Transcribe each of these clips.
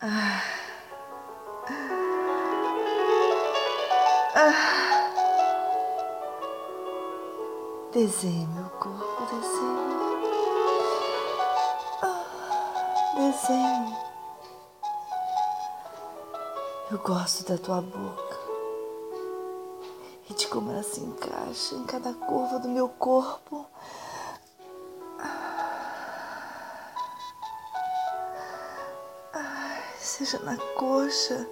Ah. Desenhe meu corpo, desenhe. Ah. Desenhe. Eu gosto da tua boca e de como ela se encaixa em cada curva do meu corpo. Seja na coxa,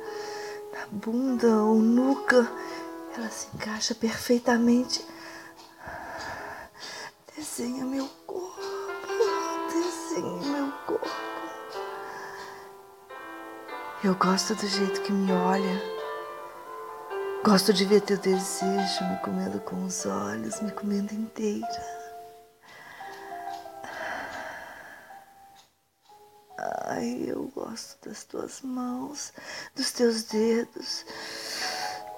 na bunda ou nuca, ela se encaixa perfeitamente. Desenha meu corpo, desenha meu corpo. Eu gosto do jeito que me olha. Gosto de ver teu desejo me comendo com os olhos, me comendo inteira. Ai, eu gosto das tuas mãos, dos teus dedos,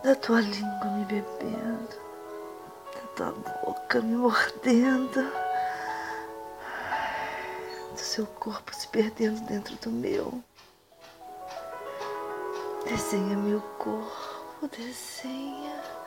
da tua língua me bebendo, da tua boca me mordendo, do seu corpo se perdendo dentro do meu. Desenha meu corpo, desenha.